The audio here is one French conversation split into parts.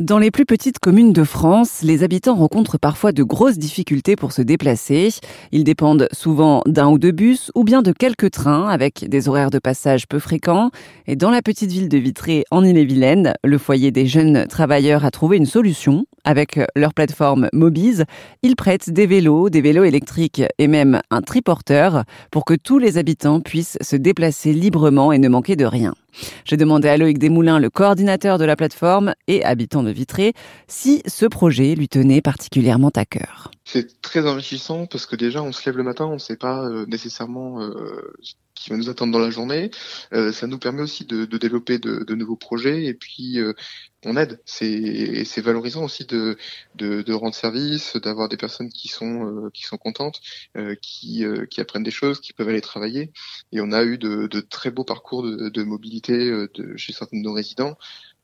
Dans les plus petites communes de France, les habitants rencontrent parfois de grosses difficultés pour se déplacer. Ils dépendent souvent d'un ou deux bus ou bien de quelques trains avec des horaires de passage peu fréquents. Et dans la petite ville de Vitré, en Ille-et-Vilaine, le foyer des jeunes travailleurs a trouvé une solution. Avec leur plateforme Mobize, ils prêtent des vélos, des vélos électriques et même un triporteur pour que tous les habitants puissent se déplacer librement et ne manquer de rien. J'ai demandé à Loïc Desmoulins, le coordinateur de la plateforme et habitant de Vitré, si ce projet lui tenait particulièrement à cœur. C'est très enrichissant parce que déjà on se lève le matin, on ne sait pas euh, nécessairement euh, ce qui va nous attendre dans la journée. Euh, ça nous permet aussi de, développer de, nouveaux projets et puis on aide. C'est c'est valorisant aussi de, de, rendre service, d'avoir des personnes qui sont qui sont contentes, qui qui apprennent des choses, qui peuvent aller travailler. Et on a eu de, très beaux parcours de, mobilité de, chez certains de nos résidents.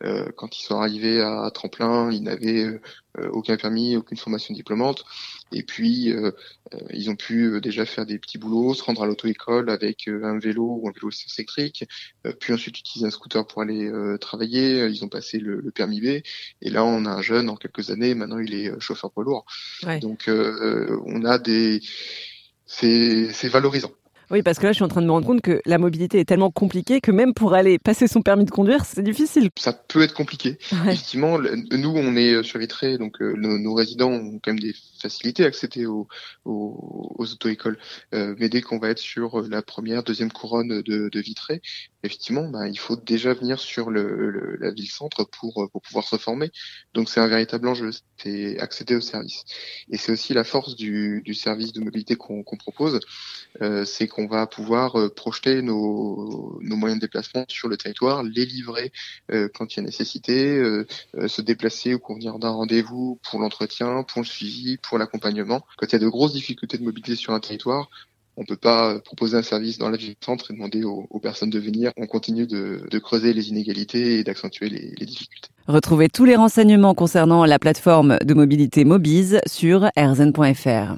Euh, quand ils sont arrivés à Tremplin, ils n'avaient euh, aucun permis, aucune formation diplômante. Et puis, euh, ils ont pu déjà faire des petits boulots, se rendre à l'auto-école avec un vélo ou un vélo électrique, puis ensuite utiliser un scooter pour aller travailler. Ils ont passé le, permis B. Et là, on a un jeune, en quelques années, maintenant il est chauffeur poids lourd. Donc, on a des... C'est valorisant. Oui, parce que là, je suis en train de me rendre compte que la mobilité est tellement compliquée que même pour aller passer son permis de conduire, c'est difficile. Ça peut être compliqué. Effectivement, nous, on est sur Vitré, donc euh, nos, résidents ont quand même des facilités à accéder aux, aux, auto-écoles. Euh, mais dès qu'on va être sur la première, deuxième couronne de, de Vitré, effectivement, bah, il faut déjà venir sur le, la ville-centre pour, pour pouvoir se former. Donc c'est un véritable enjeu, c'est accéder au service. Et c'est aussi la force du, du service de mobilité qu'on propose, euh, c'est qu'on va pouvoir euh, projeter nos, moyens de déplacement sur le territoire, les livrer euh, quand il y a nécessité, euh, se déplacer ou convenir d'un rendez-vous pour l'entretien, pour le suivi, pour l'accompagnement. Quand il y a de grosses difficultés de mobilité sur un territoire, on peut pas proposer un service dans la ville-centre et demander aux, personnes de venir. On continue de, creuser les inégalités et d'accentuer les, difficultés. Retrouvez tous les renseignements concernant la plateforme de mobilité Mobize sur rzn.fr.